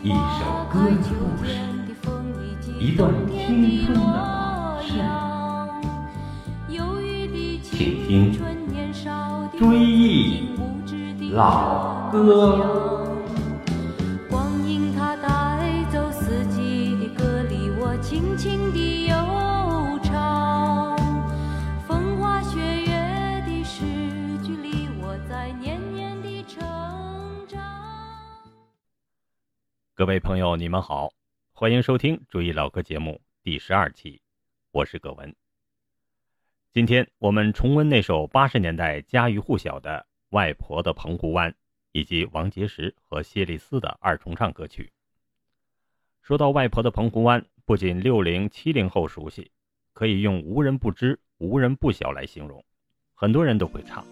一首歌的故事，一段青春的故事，请听《追忆老歌》。各位朋友，你们好，欢迎收听《追忆老歌》节目第十二期，我是葛文。今天我们重温那首八十年代家喻户晓的《外婆的澎湖湾》，以及王杰石和谢丽斯的二重唱歌曲。说到《外婆的澎湖湾》，不仅六零七零后熟悉，可以用“无人不知、无人不晓”来形容，很多人都会唱。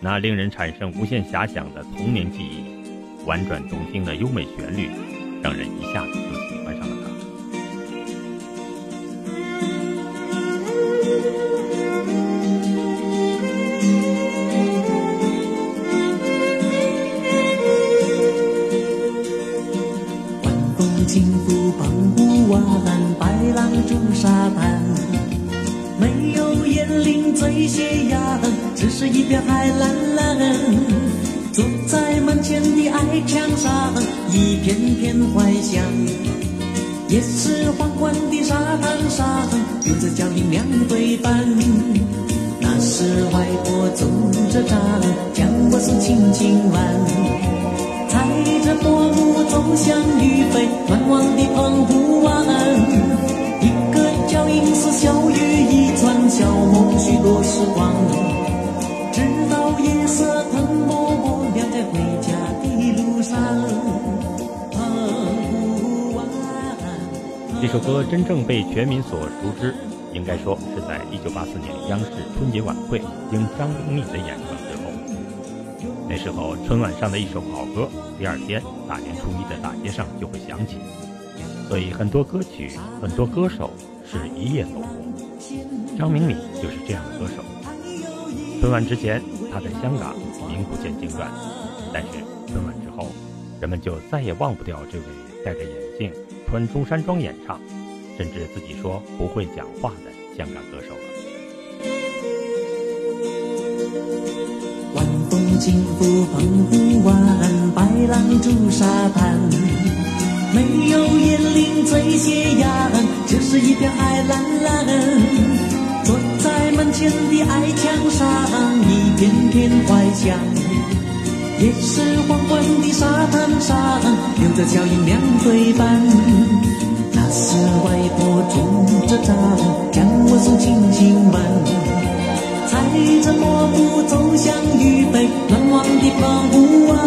那令人产生无限遐想的童年记忆。婉转动听的优美旋律，让人一下子就喜欢上了它。晚风轻拂澎湖湾，白浪逐沙滩，没有椰林醉斜阳，只是一片海蓝蓝。坐在门前的矮墙上，一片片怀想。也是黄昏的沙滩上，有着脚印两对半。那是外婆拄着杖，将我送轻轻挽。踩着薄暮走向鱼飞暖望的澎湖湾，一个脚印似小雨一串，消磨许多时光。这首歌真正被全民所熟知，应该说是在一九八四年央视春节晚会经张明敏的演唱之后。那时候春晚上的一首好歌，第二天大年初一的大街上就会响起，所以很多歌曲、很多歌手是一夜走红。张明敏就是这样的歌手。春晚之前，他在香港名不见经传。但是春晚之后，人们就再也忘不掉这位戴着眼镜、穿中山装演唱，甚至自己说不会讲话的香港歌手了。晚风轻拂澎湖湾，白浪逐沙滩，没有烟林醉斜阳，只是一片海蓝蓝。坐在门前的矮墙上，一片片怀想。也是黄昏的沙滩上，留着脚印两对半。那是外婆拄着杖，将我送轻轻弯。踩着抹布走向鱼北乱望的澎湖湾。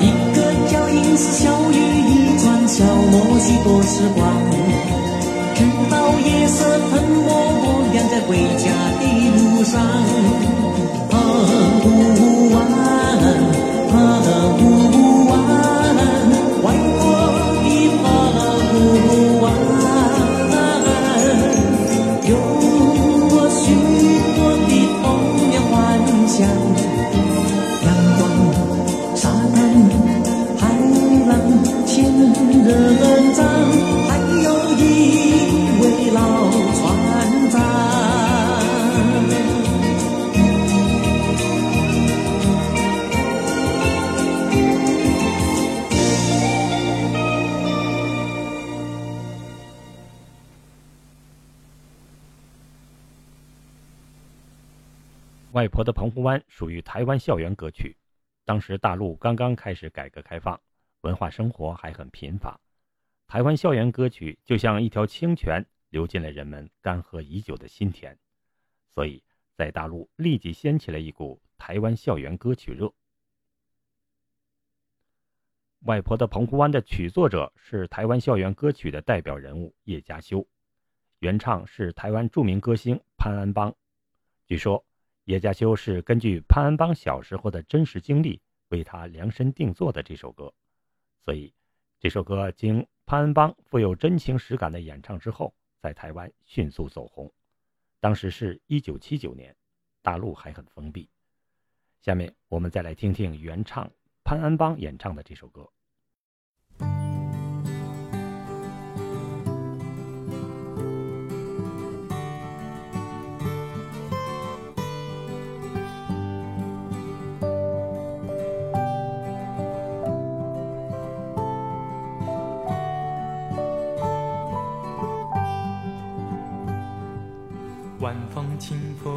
一个脚印是小雨一串，消磨许多时光。直到夜色吞没我俩在回家的路上。澎湖湾。外婆湖湾属于台湾校园歌曲，当时大陆刚刚开始改革开放，文化生活还很贫乏，台湾校园歌曲就像一条清泉，流进了人们干涸已久的心田，所以在大陆立即掀起了一股台湾校园歌曲热。外婆的澎湖湾的曲作者是台湾校园歌曲的代表人物叶家修，原唱是台湾著名歌星潘安邦，据说。叶家修是根据潘安邦小时候的真实经历为他量身定做的这首歌，所以这首歌经潘安邦富有真情实感的演唱之后，在台湾迅速走红，当时是一九七九年，大陆还很封闭。下面我们再来听听原唱潘安邦演唱的这首歌。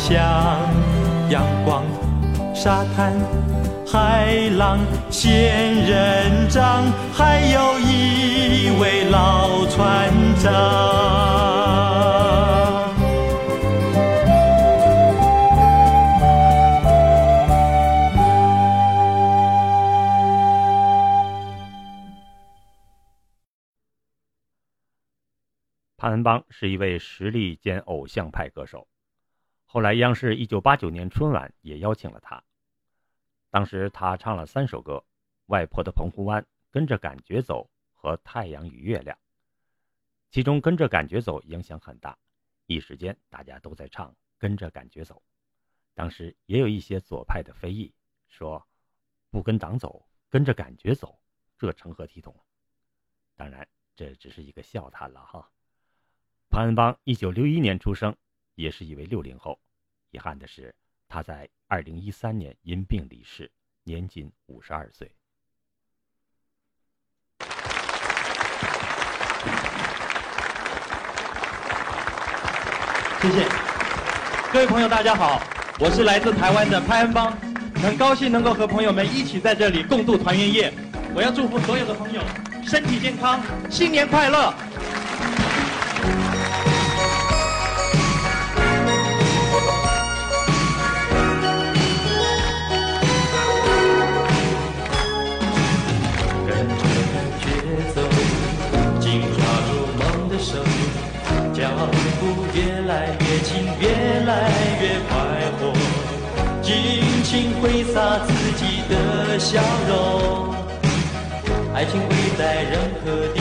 想。阳光，沙滩。海浪、仙人掌，还有一位老船长。潘安邦是一位实力兼偶像派歌手，后来央视一九八九年春晚也邀请了他。当时他唱了三首歌，《外婆的澎湖湾》、《跟着感觉走》和《太阳与月亮》。其中《跟着感觉走》影响很大，一时间大家都在唱《跟着感觉走》。当时也有一些左派的非议，说不跟党走，跟着感觉走，这成何体统？当然，这只是一个笑谈了哈。潘安邦一九六一年出生，也是一位六零后。遗憾的是，他在二零一三年因病离世，年仅五十二岁。谢谢各位朋友，大家好，我是来自台湾的潘安邦，很高兴能够和朋友们一起在这里共度团圆夜。我要祝福所有的朋友身体健康，新年快乐！洒自己的笑容，爱情会在任何地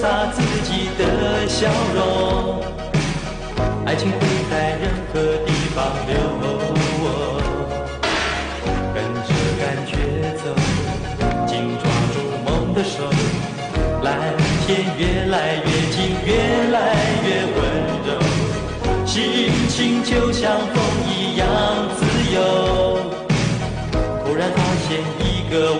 洒自己的笑容。爱情会在任何地方流。跟着感觉走，紧抓住梦的手，蓝天越来越近，越来越温柔，心情就像风一样自由。突然发现一个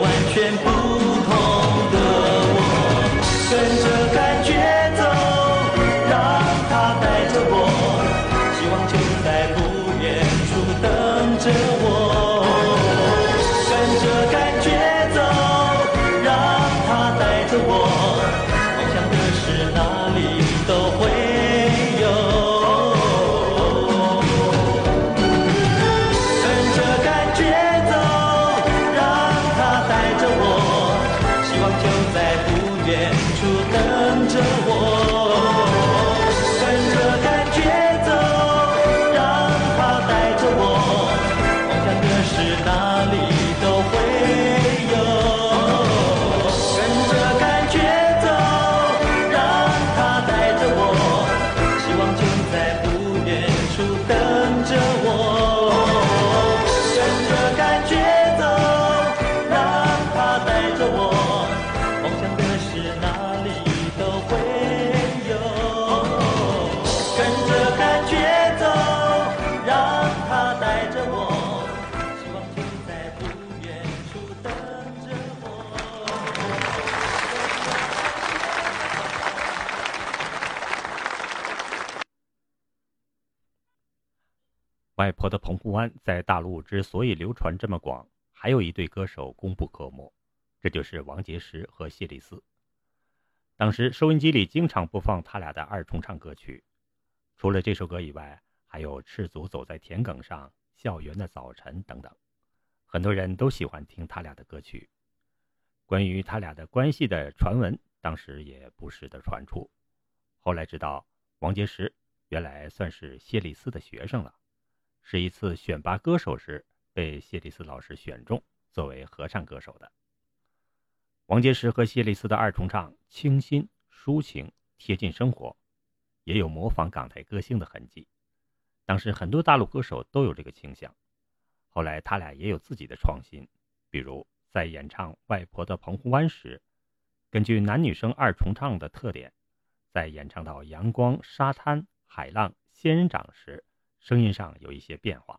外婆的澎湖湾在大陆之所以流传这么广，还有一对歌手功不可没，这就是王杰石和谢丽斯。当时收音机里经常播放他俩的二重唱歌曲，除了这首歌以外，还有《赤足走在田埂上》《校园的早晨》等等，很多人都喜欢听他俩的歌曲。关于他俩的关系的传闻，当时也不时的传出。后来知道，王杰石原来算是谢丽斯的学生了。是一次选拔歌手时被谢丽斯老师选中作为合唱歌手的。王杰石和谢丽斯的二重唱清新抒情，贴近生活，也有模仿港台歌星的痕迹。当时很多大陆歌手都有这个倾向。后来他俩也有自己的创新，比如在演唱《外婆的澎湖湾》时，根据男女生二重唱的特点，在演唱到阳光、沙滩、海浪、仙人掌时。声音上有一些变化。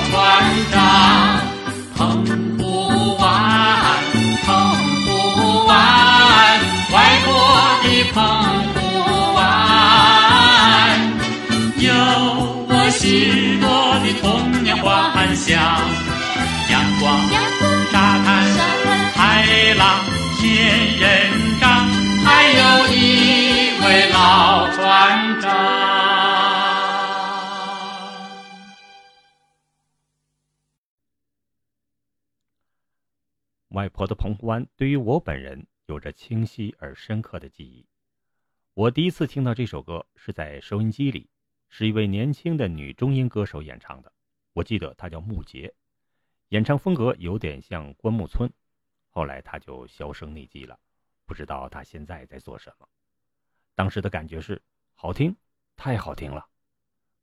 阳光、沙滩、海浪、仙人掌，还有一位老船长。外婆的澎湖湾对于我本人有着清晰而深刻的记忆。我第一次听到这首歌是在收音机里，是一位年轻的女中音歌手演唱的。我记得他叫木杰，演唱风格有点像关牧村。后来他就销声匿迹了，不知道他现在在做什么。当时的感觉是好听，太好听了。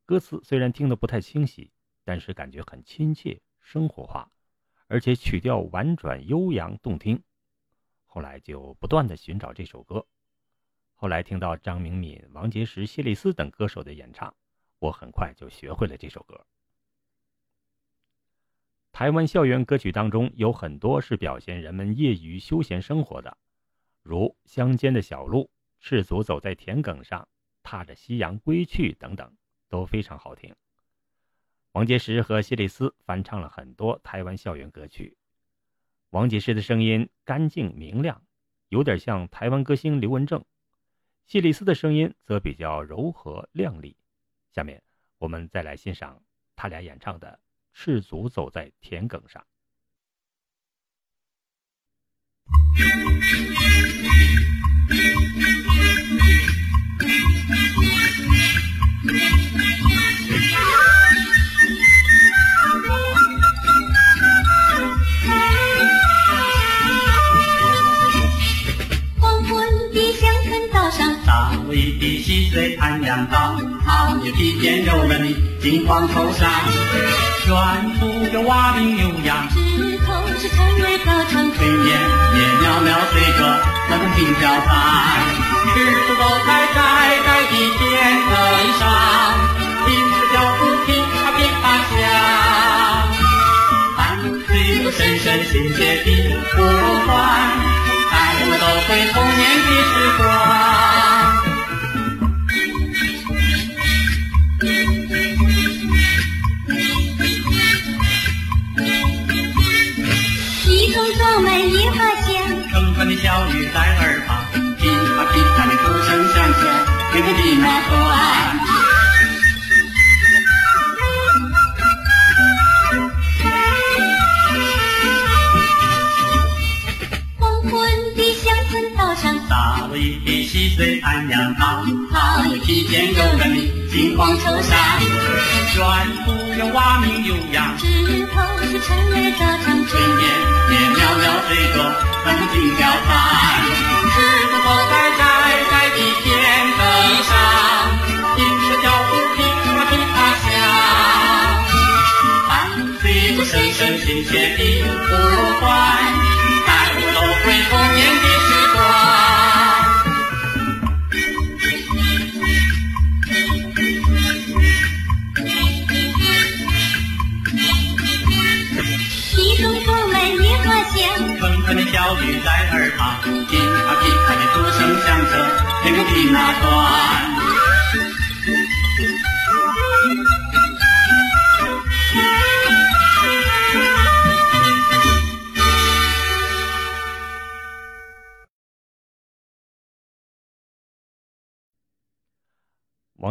歌词虽然听得不太清晰，但是感觉很亲切、生活化。而且曲调婉转悠扬动听，后来就不断的寻找这首歌。后来听到张明敏、王杰石、谢丽斯等歌手的演唱，我很快就学会了这首歌。台湾校园歌曲当中有很多是表现人们业余休闲生活的，如《乡间的小路》《赤足走在田埂上》《踏着夕阳归去》等等，都非常好听。王杰石和谢丽斯翻唱了很多台湾校园歌曲。王杰石的声音干净明亮，有点像台湾歌星刘文正；谢丽斯的声音则比较柔和亮丽。下面我们再来欣赏他俩演唱的《赤足走在田埂上》。有几片柔软的金黄头上，远处有蛙鸣牛羊，枝头是蝉蕊歌唱，炊烟也袅袅随着风轻飘散。赤子走在窄窄的田埂上，听着脚步噼啪噼啪响，伴随着深深亲切的呼唤，带我走回童年的时光。匹细碎太阳袍，他有几件柔软的金黄绸衫，远处有蛙鸣悠扬，枝头是蝉儿歌唱，炊烟也袅袅随着。风轻飘散，赤子走在窄窄的田埂上，听着脚步噼啪噼啪响，伴随着声声亲切的呼唤，带我走回童年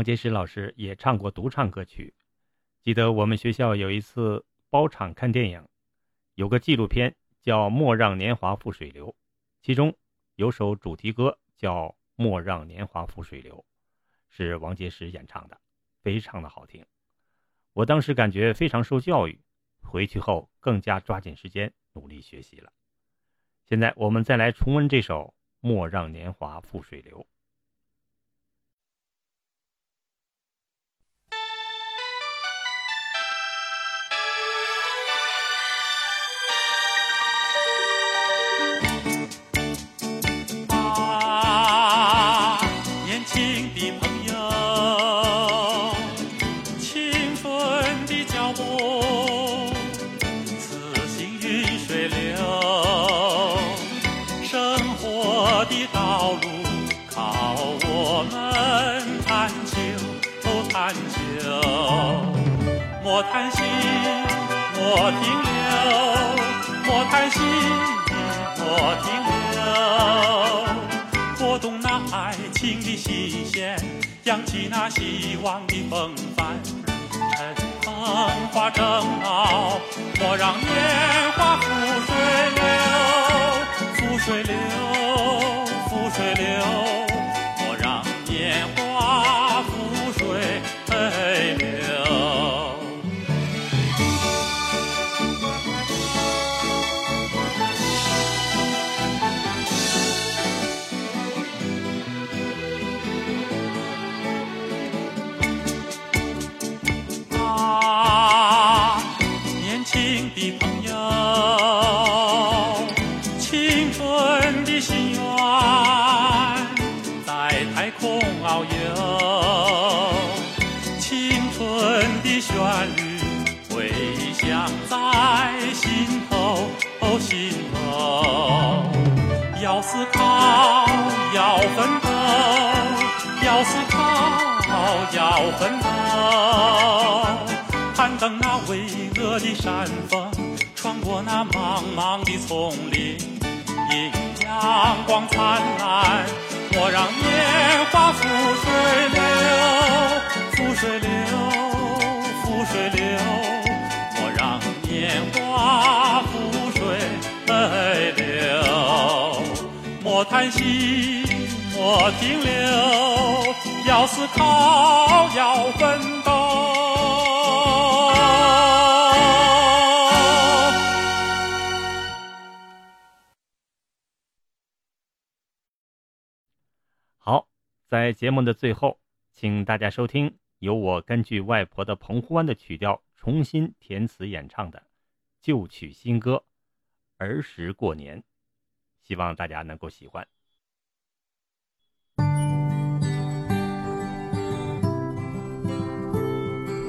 杰石老师也唱过独唱歌曲，记得我们学校有一次包场看电影，有个纪录片。叫《莫让年华付水流》，其中有首主题歌叫《莫让年华付水流》，是王杰石演唱的，非常的好听。我当时感觉非常受教育，回去后更加抓紧时间努力学习了。现在我们再来重温这首《莫让年华付水流》。莫叹息，莫停留，莫叹息，莫停留。拨动那爱情的心弦，扬起那希望的风帆。乘风化正傲，莫让年华付水流，付水流，付水流。莫让年华要奋斗，要思考，要奋斗。攀登那巍峨的山峰，穿过那茫茫的丛林，迎阳光灿烂。莫让年华付水流，付水流，付水流。莫让年华付水流。莫叹息，莫停留，要思考，要奋斗。好，在节目的最后，请大家收听由我根据外婆的澎湖湾的曲调重新填词演唱的旧曲新歌《儿时过年》，希望大家能够喜欢。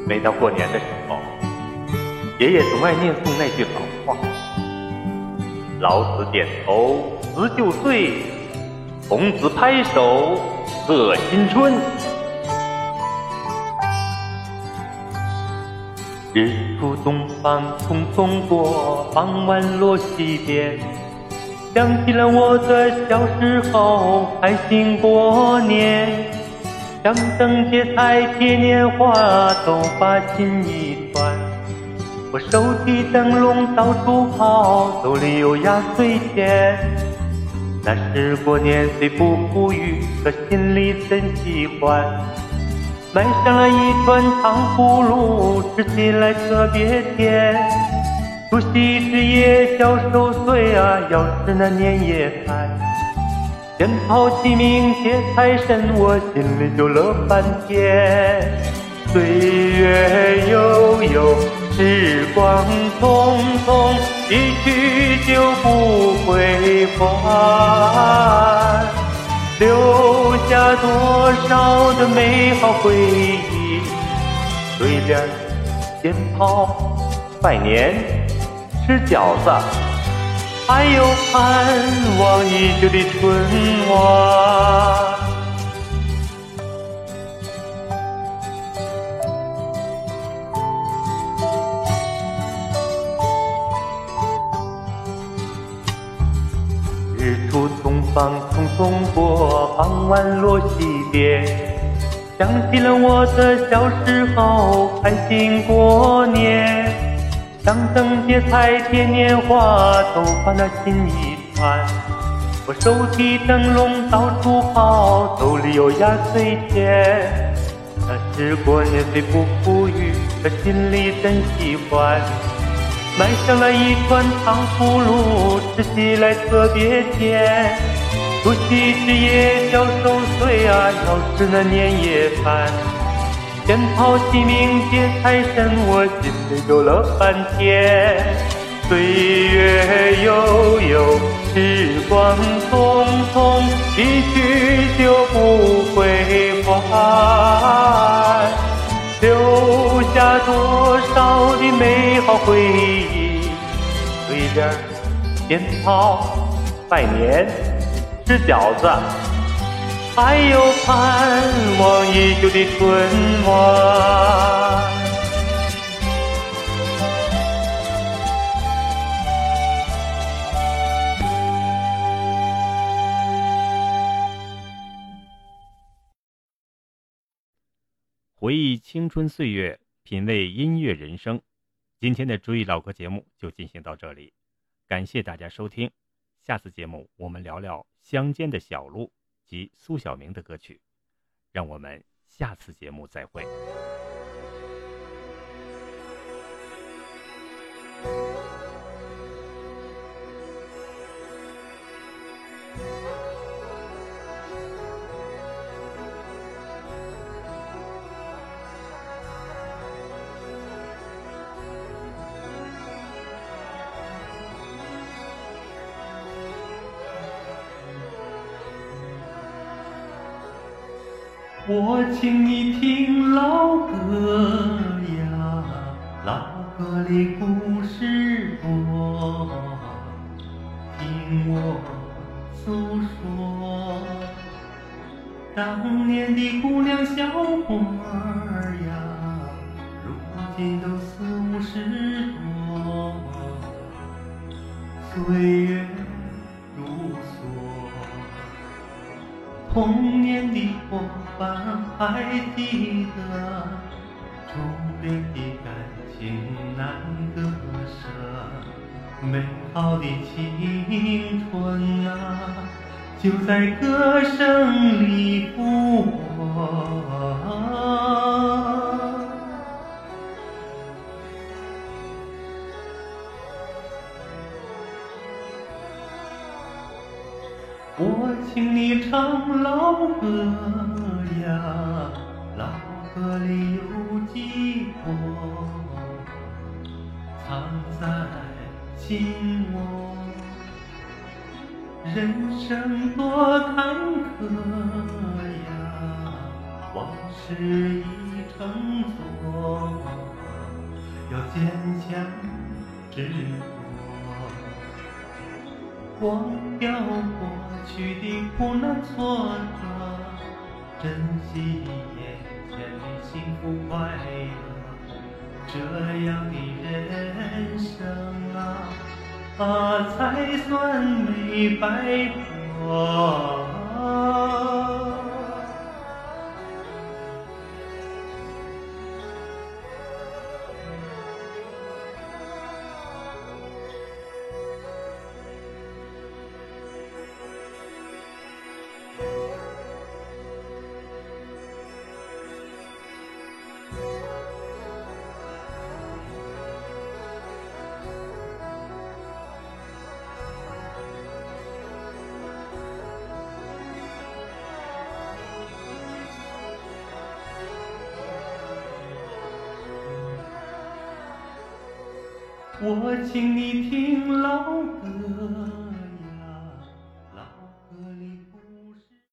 每到过年的时候，爷爷总爱念诵那句老话：“老子点头辞旧岁，童子拍手贺新春。”日出东方匆匆过，傍晚落西边，想起了我的小时候，开心过年。张灯结彩贴年画，都把心一团。我手提灯笼到处跑，兜里有压岁钱。那时过年虽不富裕，可心里真喜欢。买上了一串糖葫芦，吃起来特别甜。除夕之夜小守岁啊，要吃那年夜饭。鞭炮齐鸣接财神，我心里就乐翻天。岁月悠悠，时光匆匆，一去就不回还。留下多少的美好回忆？对联、鞭炮、拜年、吃饺子。还有盼望已久的春晚。日出东方匆匆过，傍晚落西边，想起了我的小时候，开心过年。张灯结彩贴年画，都把那心一串。我手提灯笼到处跑，兜里有压岁钱。那时过年虽不富裕，可心里真喜欢。买上了一串糖葫芦，吃起来特别甜。除夕之夜小守岁啊，要吃那年夜饭。鞭炮齐鸣接财神，我心里就乐翻天。岁月悠悠，时光匆匆，一去就不回还。留下多少的美好回忆？对联、鞭炮、拜年、吃饺子，还有盼望已久的春晚。回忆青春岁月，品味音乐人生。今天的追忆老歌节目就进行到这里，感谢大家收听。下次节目我们聊聊乡间的小路及苏小明的歌曲。让我们下次节目再会。我请你听老歌呀，老歌里还记得，初恋的感情难割舍，美好的青春啊，就在歌声里复活。我请你唱老歌呀，老歌里有寄托，藏在心窝。人生多坎坷呀，往事已成蹉，要坚强执着，忘掉过去的苦难挫折，珍惜幸福快乐，这样的人生啊，啊才算没白活。请你听